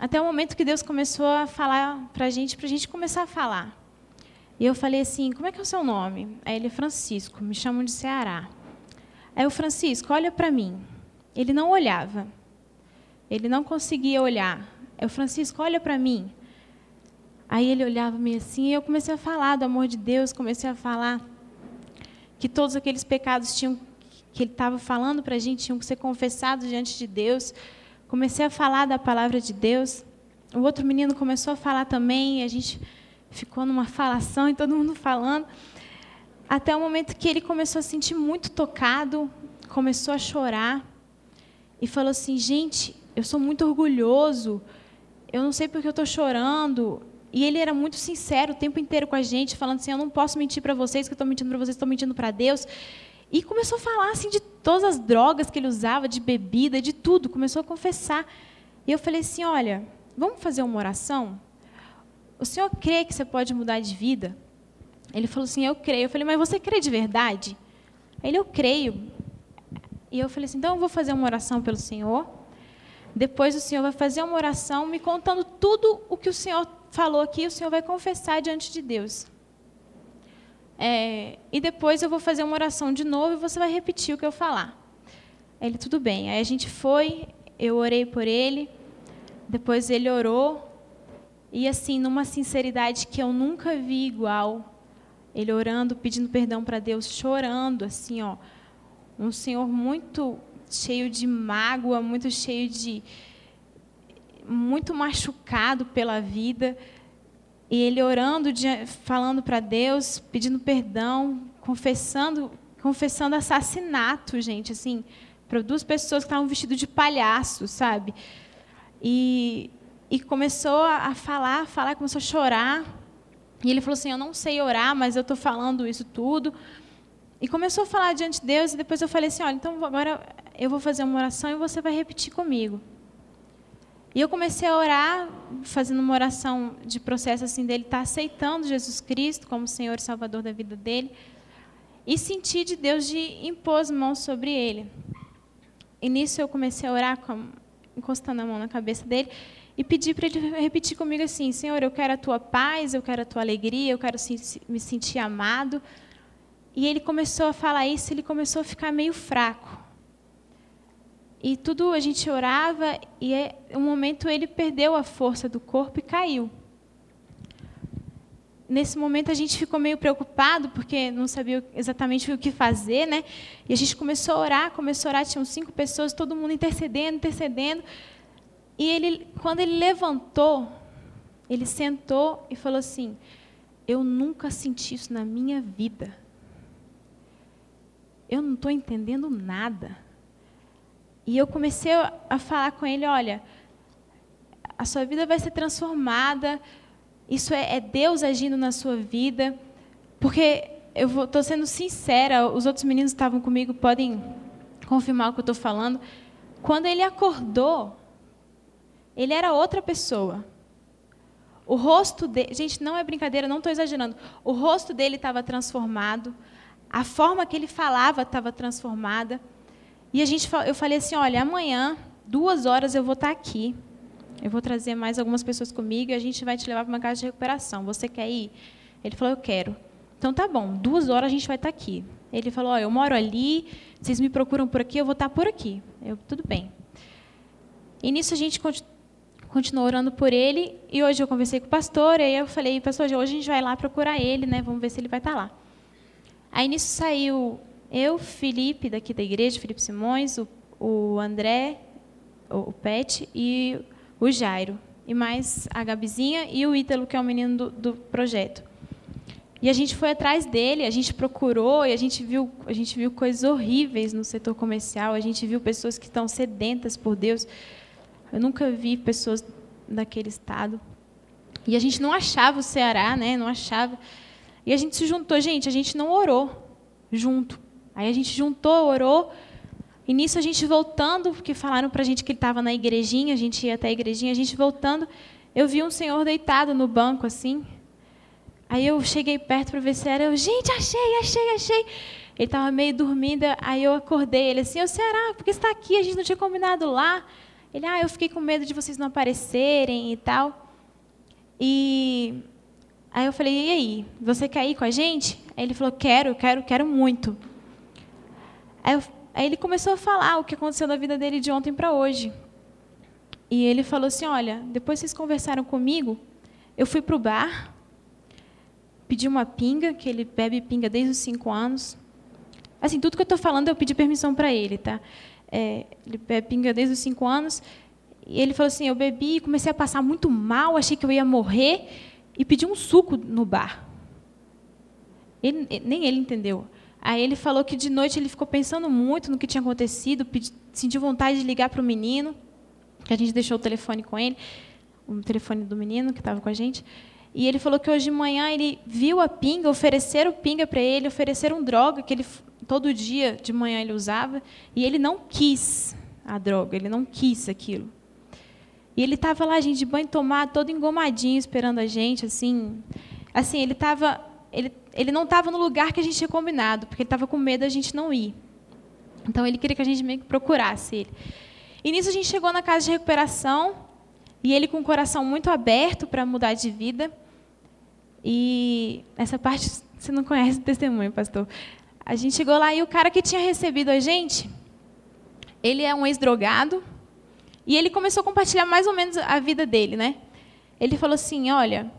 até o momento que Deus começou a falar para a gente, para a gente começar a falar. E eu falei assim: como é que é o seu nome? Aí ele, Francisco, me chamam de Ceará. Aí o Francisco, olha para mim. Ele não olhava. Ele não conseguia olhar. O Francisco, olha para mim. Aí ele olhava meio assim, e eu comecei a falar do amor de Deus, comecei a falar que todos aqueles pecados tinham que ele estava falando para a gente tinham que ser confessados diante de Deus. Comecei a falar da palavra de Deus. O outro menino começou a falar também, e a gente ficou numa falação e todo mundo falando. Até o momento que ele começou a sentir muito tocado, começou a chorar e falou assim: Gente, eu sou muito orgulhoso, eu não sei porque eu estou chorando. E ele era muito sincero o tempo inteiro com a gente, falando assim: Eu não posso mentir para vocês, que eu estou mentindo para vocês, estou mentindo para Deus. E começou a falar assim de todas as drogas que ele usava, de bebida, de tudo. Começou a confessar. E eu falei assim: Olha, vamos fazer uma oração? O senhor crê que você pode mudar de vida? Ele falou assim: Eu creio. Eu falei: Mas você crê de verdade? Ele: Eu creio. E eu falei assim: Então eu vou fazer uma oração pelo senhor. Depois o senhor vai fazer uma oração me contando tudo o que o senhor falou aqui. O senhor vai confessar diante de Deus. É, e depois eu vou fazer uma oração de novo e você vai repetir o que eu falar. Ele, tudo bem. Aí a gente foi, eu orei por ele, depois ele orou, e assim, numa sinceridade que eu nunca vi igual, ele orando, pedindo perdão para Deus, chorando, assim, ó. Um senhor muito cheio de mágoa, muito cheio de. Muito machucado pela vida. E ele orando, falando para Deus, pedindo perdão, confessando, confessando assassinato, gente, assim, para duas pessoas que estavam vestidas de palhaço, sabe? E, e começou a falar, a falar, começou a chorar. E ele falou assim: Eu não sei orar, mas eu estou falando isso tudo. E começou a falar diante de Deus. E depois eu falei assim: Olha, então agora eu vou fazer uma oração e você vai repetir comigo. E eu comecei a orar, fazendo uma oração de processo assim dele estar tá aceitando Jesus Cristo como Senhor e Salvador da vida dele. E senti de Deus de impor as mãos sobre ele. E nisso eu comecei a orar, encostando a mão na cabeça dele, e pedi para ele repetir comigo assim: Senhor, eu quero a tua paz, eu quero a tua alegria, eu quero me sentir amado. E ele começou a falar isso, ele começou a ficar meio fraco. E tudo a gente orava e é, um momento ele perdeu a força do corpo e caiu. Nesse momento a gente ficou meio preocupado porque não sabia exatamente o que fazer, né? E a gente começou a orar, começou a orar, tinham cinco pessoas, todo mundo intercedendo, intercedendo. E ele, quando ele levantou, ele sentou e falou assim: Eu nunca senti isso na minha vida. Eu não estou entendendo nada. E eu comecei a falar com ele: olha, a sua vida vai ser transformada, isso é, é Deus agindo na sua vida, porque eu estou sendo sincera, os outros meninos que estavam comigo podem confirmar o que eu estou falando. Quando ele acordou, ele era outra pessoa. O rosto dele, gente, não é brincadeira, não estou exagerando. O rosto dele estava transformado, a forma que ele falava estava transformada. E a gente, eu falei assim, olha, amanhã, duas horas eu vou estar aqui. Eu vou trazer mais algumas pessoas comigo e a gente vai te levar para uma casa de recuperação. Você quer ir? Ele falou, eu quero. Então tá bom, duas horas a gente vai estar aqui. Ele falou, oh, eu moro ali, vocês me procuram por aqui, eu vou estar por aqui. Eu, tudo bem. E nisso a gente continuou orando por ele, e hoje eu conversei com o pastor, e aí eu falei, pastor, hoje a gente vai lá procurar ele, né? Vamos ver se ele vai estar lá. Aí nisso saiu eu, Felipe, daqui da igreja, Felipe Simões, o, o André, o, o Pet e o Jairo. E mais a Gabizinha e o Ítalo, que é o menino do, do projeto. E a gente foi atrás dele, a gente procurou e a gente viu, a gente viu coisas horríveis no setor comercial, a gente viu pessoas que estão sedentas por Deus. Eu nunca vi pessoas daquele estado. E a gente não achava o Ceará, né? Não achava. E a gente se juntou, gente, a gente não orou junto. Aí a gente juntou, orou. E nisso a gente voltando, porque falaram para a gente que ele estava na igrejinha, a gente ia até a igrejinha, a gente voltando, eu vi um senhor deitado no banco assim. Aí eu cheguei perto para ver se era, eu, gente, achei, achei, achei. Ele estava meio dormindo, aí eu acordei ele assim, ô Ceará, por que está aqui? A gente não tinha combinado lá. Ele, ah, eu fiquei com medo de vocês não aparecerem e tal. E aí eu falei, e aí, você quer ir com a gente? Aí ele falou, quero, quero, quero muito. Aí, eu, aí ele começou a falar o que aconteceu na vida dele de ontem para hoje. E ele falou assim: Olha, depois vocês conversaram comigo, eu fui para o bar, pedi uma pinga, que ele bebe pinga desde os cinco anos. Assim, tudo que eu estou falando eu pedi permissão para ele, tá? É, ele bebe pinga desde os cinco anos. E ele falou assim: eu bebi, comecei a passar muito mal, achei que eu ia morrer e pedi um suco no bar. Ele, nem ele entendeu. Aí ele falou que de noite ele ficou pensando muito no que tinha acontecido, pedi, sentiu vontade de ligar para o menino, que a gente deixou o telefone com ele, o telefone do menino que estava com a gente. E ele falou que hoje de manhã ele viu a pinga, ofereceram pinga para ele, ofereceram droga que ele todo dia de manhã ele usava, e ele não quis a droga, ele não quis aquilo. E ele estava lá, gente, de banho tomado, todo engomadinho, esperando a gente, assim. Assim, ele estava, ele, ele não estava no lugar que a gente tinha combinado, porque ele estava com medo da gente não ir. Então ele queria que a gente meio que procurasse ele. E nisso a gente chegou na casa de recuperação, e ele com o coração muito aberto para mudar de vida. E essa parte você não conhece o testemunho, pastor. A gente chegou lá e o cara que tinha recebido a gente, ele é um ex-drogado, e ele começou a compartilhar mais ou menos a vida dele, né? Ele falou assim: "Olha,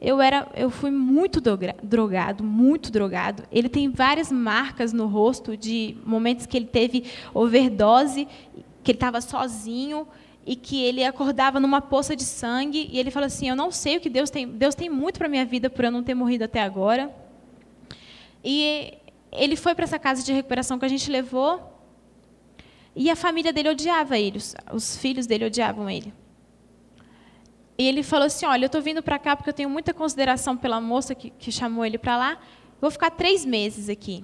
eu era, eu fui muito drogado, muito drogado. Ele tem várias marcas no rosto de momentos que ele teve overdose, que ele estava sozinho e que ele acordava numa poça de sangue e ele falou assim: "Eu não sei o que Deus tem, Deus tem muito para minha vida por eu não ter morrido até agora". E ele foi para essa casa de recuperação que a gente levou e a família dele odiava ele, os, os filhos dele odiavam ele. E ele falou assim: Olha, eu estou vindo para cá porque eu tenho muita consideração pela moça que, que chamou ele para lá. Vou ficar três meses aqui.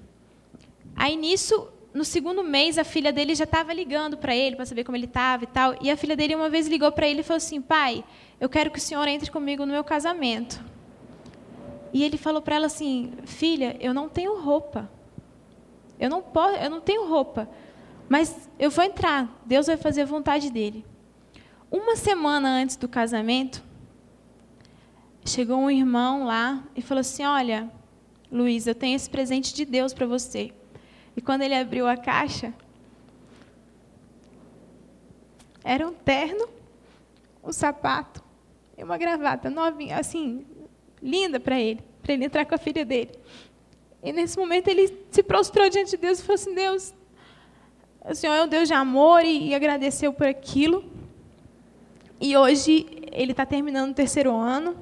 Aí nisso, no segundo mês, a filha dele já estava ligando para ele para saber como ele estava e tal. E a filha dele uma vez ligou para ele e falou assim: Pai, eu quero que o senhor entre comigo no meu casamento. E ele falou para ela assim: Filha, eu não tenho roupa. Eu não posso, eu não tenho roupa. Mas eu vou entrar, Deus vai fazer a vontade dele. Uma semana antes do casamento, chegou um irmão lá e falou assim: Olha, Luiz, eu tenho esse presente de Deus para você. E quando ele abriu a caixa, era um terno, um sapato e uma gravata novinha, assim, linda para ele, para ele entrar com a filha dele. E nesse momento ele se prostrou diante de Deus e falou assim: Deus, o Senhor é um Deus de amor e, e agradeceu por aquilo. E hoje ele está terminando o terceiro ano,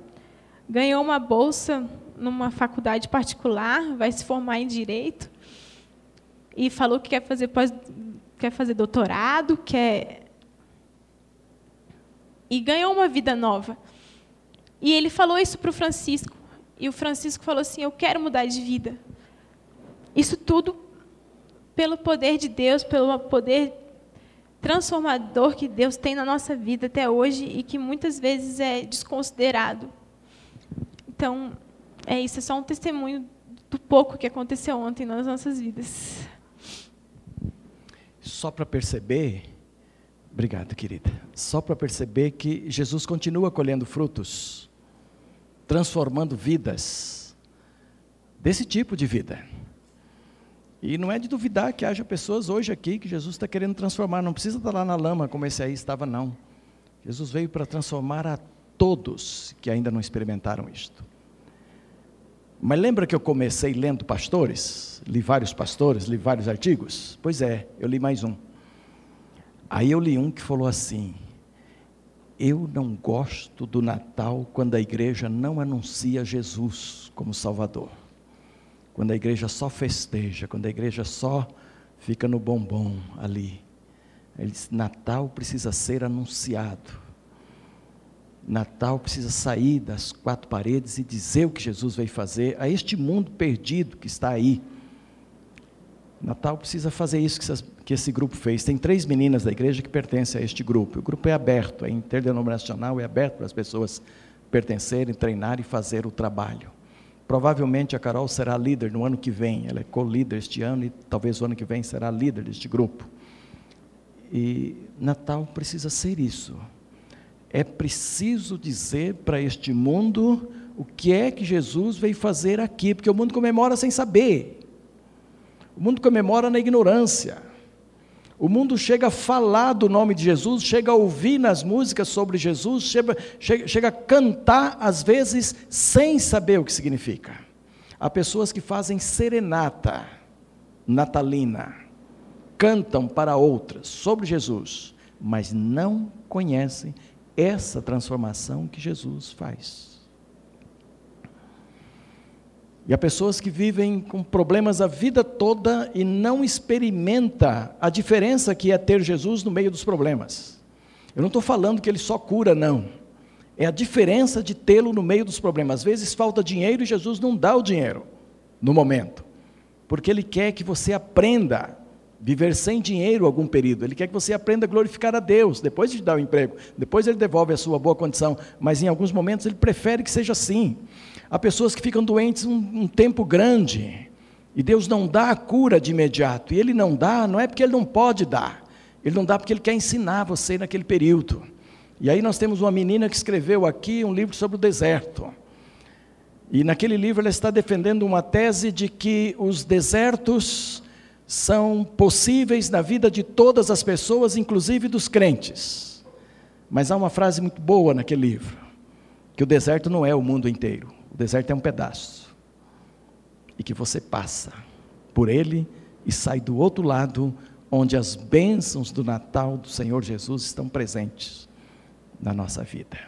ganhou uma bolsa numa faculdade particular, vai se formar em direito e falou que quer fazer pós, quer fazer doutorado, quer e ganhou uma vida nova. E ele falou isso para o Francisco e o Francisco falou assim: eu quero mudar de vida. Isso tudo pelo poder de Deus, pelo poder transformador que Deus tem na nossa vida até hoje e que muitas vezes é desconsiderado. Então, é isso, é só um testemunho do pouco que aconteceu ontem nas nossas vidas. Só para perceber, obrigado, querida. Só para perceber que Jesus continua colhendo frutos, transformando vidas, desse tipo de vida. E não é de duvidar que haja pessoas hoje aqui que Jesus está querendo transformar. Não precisa estar lá na lama como esse aí estava, não. Jesus veio para transformar a todos que ainda não experimentaram isto. Mas lembra que eu comecei lendo pastores? Li vários pastores, li vários artigos? Pois é, eu li mais um. Aí eu li um que falou assim: Eu não gosto do Natal quando a igreja não anuncia Jesus como Salvador quando a igreja só festeja, quando a igreja só fica no bombom ali. Ele diz: Natal precisa ser anunciado. Natal precisa sair das quatro paredes e dizer o que Jesus veio fazer a este mundo perdido que está aí. Natal precisa fazer isso que esse grupo fez. Tem três meninas da igreja que pertencem a este grupo. O grupo é aberto, é interdenominacional, é aberto para as pessoas pertencerem, treinar e fazer o trabalho. Provavelmente a Carol será líder no ano que vem, ela é co-líder este ano e talvez o ano que vem será líder deste grupo. E Natal precisa ser isso. É preciso dizer para este mundo o que é que Jesus veio fazer aqui, porque o mundo comemora sem saber. O mundo comemora na ignorância. O mundo chega a falar do nome de Jesus, chega a ouvir nas músicas sobre Jesus, chega, chega, chega, a cantar, às vezes, sem saber o que significa. Há pessoas que fazem serenata natalina, cantam para outras sobre Jesus, mas não conhecem essa transformação que Jesus faz. E há pessoas que vivem com problemas a vida toda e não experimenta a diferença que é ter Jesus no meio dos problemas. Eu não estou falando que ele só cura, não. É a diferença de tê-lo no meio dos problemas. Às vezes falta dinheiro e Jesus não dá o dinheiro no momento, porque ele quer que você aprenda viver sem dinheiro algum período. Ele quer que você aprenda a glorificar a Deus, depois de dar o emprego. Depois ele devolve a sua boa condição, mas em alguns momentos ele prefere que seja assim. Há pessoas que ficam doentes um, um tempo grande, e Deus não dá a cura de imediato. E ele não dá, não é porque ele não pode dar. Ele não dá porque ele quer ensinar você naquele período. E aí nós temos uma menina que escreveu aqui um livro sobre o deserto. E naquele livro ela está defendendo uma tese de que os desertos são possíveis na vida de todas as pessoas, inclusive dos crentes. Mas há uma frase muito boa naquele livro, que o deserto não é o mundo inteiro, o deserto é um pedaço. E que você passa por ele e sai do outro lado, onde as bênçãos do Natal do Senhor Jesus estão presentes na nossa vida.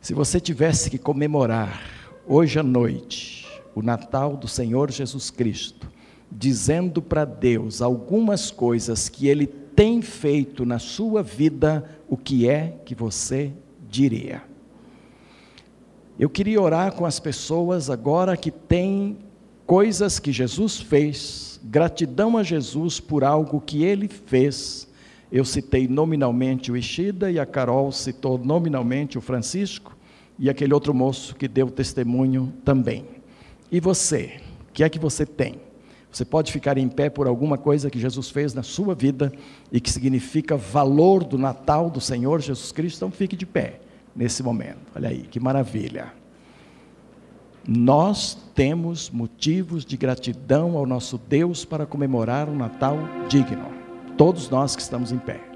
Se você tivesse que comemorar hoje à noite o Natal do Senhor Jesus Cristo, dizendo para Deus algumas coisas que Ele tem feito na sua vida, o que é que você diria? Eu queria orar com as pessoas agora que têm coisas que Jesus fez, gratidão a Jesus por algo que Ele fez. Eu citei nominalmente o Ishida e a Carol citou nominalmente o Francisco e aquele outro moço que deu testemunho também. E você? O que é que você tem? Você pode ficar em pé por alguma coisa que Jesus fez na sua vida e que significa valor do Natal do Senhor Jesus Cristo, então fique de pé nesse momento. Olha aí, que maravilha. Nós temos motivos de gratidão ao nosso Deus para comemorar um Natal digno. Todos nós que estamos em pé.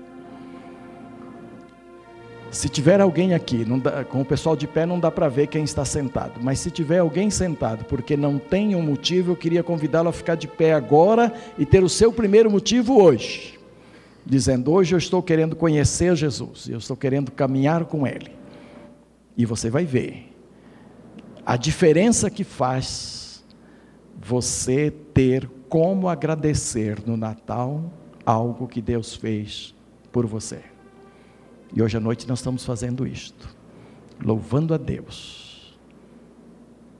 Se tiver alguém aqui, dá, com o pessoal de pé não dá para ver quem está sentado, mas se tiver alguém sentado porque não tem um motivo, eu queria convidá-lo a ficar de pé agora e ter o seu primeiro motivo hoje, dizendo: Hoje eu estou querendo conhecer Jesus, eu estou querendo caminhar com Ele. E você vai ver a diferença que faz você ter como agradecer no Natal algo que Deus fez por você. E hoje à noite nós estamos fazendo isto, louvando a Deus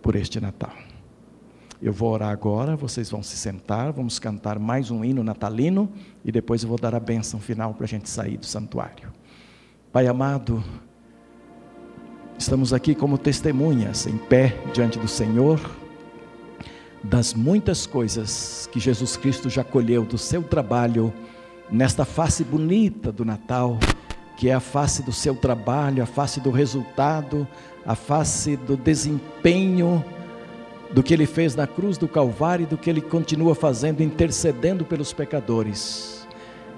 por este Natal. Eu vou orar agora, vocês vão se sentar, vamos cantar mais um hino natalino e depois eu vou dar a bênção final para a gente sair do santuário. Pai amado, estamos aqui como testemunhas, em pé diante do Senhor, das muitas coisas que Jesus Cristo já colheu do seu trabalho nesta face bonita do Natal que é a face do seu trabalho, a face do resultado, a face do desempenho do que ele fez na cruz do Calvário e do que ele continua fazendo, intercedendo pelos pecadores.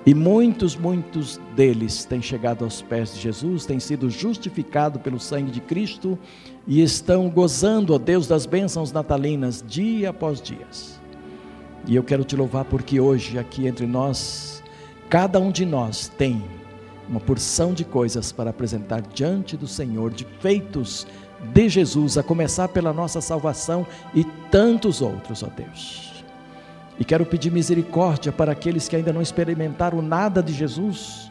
E muitos, muitos deles têm chegado aos pés de Jesus, têm sido justificados pelo sangue de Cristo e estão gozando, ó Deus, das bênçãos natalinas dia após dia. E eu quero te louvar porque hoje, aqui entre nós, cada um de nós tem uma porção de coisas para apresentar diante do Senhor, de feitos de Jesus, a começar pela nossa salvação e tantos outros, ó Deus. E quero pedir misericórdia para aqueles que ainda não experimentaram nada de Jesus,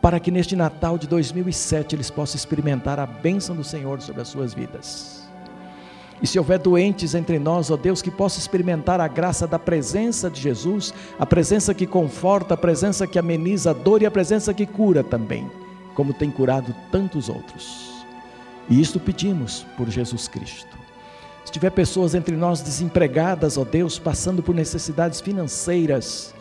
para que neste Natal de 2007 eles possam experimentar a bênção do Senhor sobre as suas vidas. E se houver doentes entre nós, ó Deus, que possa experimentar a graça da presença de Jesus, a presença que conforta, a presença que ameniza a dor e a presença que cura também, como tem curado tantos outros. E isto pedimos por Jesus Cristo. Se tiver pessoas entre nós desempregadas, ó Deus, passando por necessidades financeiras,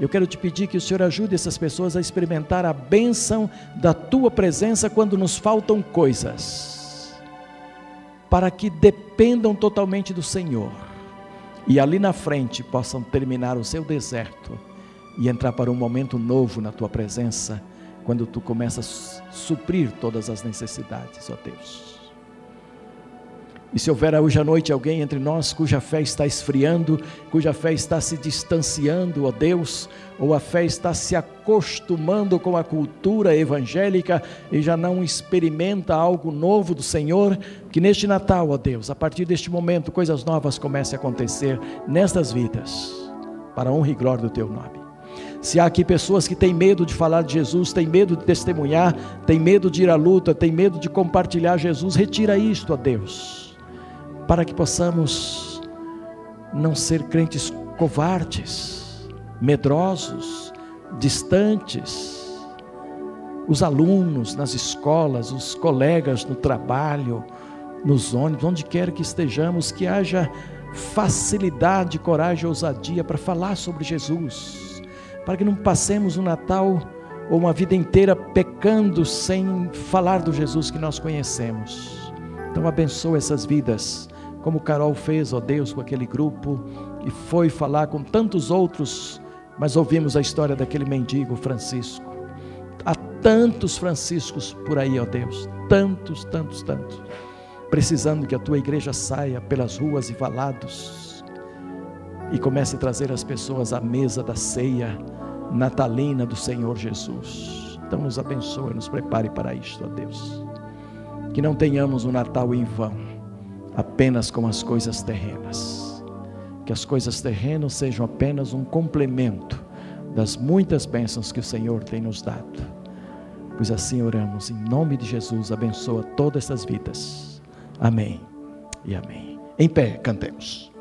eu quero te pedir que o Senhor ajude essas pessoas a experimentar a bênção da tua presença quando nos faltam coisas para que dependam totalmente do Senhor e ali na frente possam terminar o seu deserto e entrar para um momento novo na tua presença, quando tu começas a suprir todas as necessidades, ó Deus. E se houver hoje à noite alguém entre nós cuja fé está esfriando, cuja fé está se distanciando, ó Deus, ou a fé está se acostumando com a cultura evangélica e já não experimenta algo novo do Senhor, que neste Natal, ó Deus, a partir deste momento, coisas novas comecem a acontecer nestas vidas, para a honra e glória do Teu nome. Se há aqui pessoas que têm medo de falar de Jesus, têm medo de testemunhar, têm medo de ir à luta, têm medo de compartilhar Jesus, retira isto, ó Deus para que possamos não ser crentes covardes, medrosos, distantes. Os alunos nas escolas, os colegas no trabalho, nos ônibus, onde quer que estejamos, que haja facilidade, coragem ousadia para falar sobre Jesus, para que não passemos um Natal ou uma vida inteira pecando sem falar do Jesus que nós conhecemos. Então abençoa essas vidas como Carol fez, ó Deus, com aquele grupo, e foi falar com tantos outros, mas ouvimos a história daquele mendigo Francisco. Há tantos Franciscos por aí, ó Deus, tantos, tantos, tantos, precisando que a tua igreja saia pelas ruas e valados e comece a trazer as pessoas à mesa da ceia natalina do Senhor Jesus. Então nos abençoe, nos prepare para isto, ó Deus. Que não tenhamos um Natal em vão apenas com as coisas terrenas. Que as coisas terrenas sejam apenas um complemento das muitas bênçãos que o Senhor tem nos dado. Pois assim oramos, em nome de Jesus, abençoa todas essas vidas. Amém e amém. Em pé, cantemos.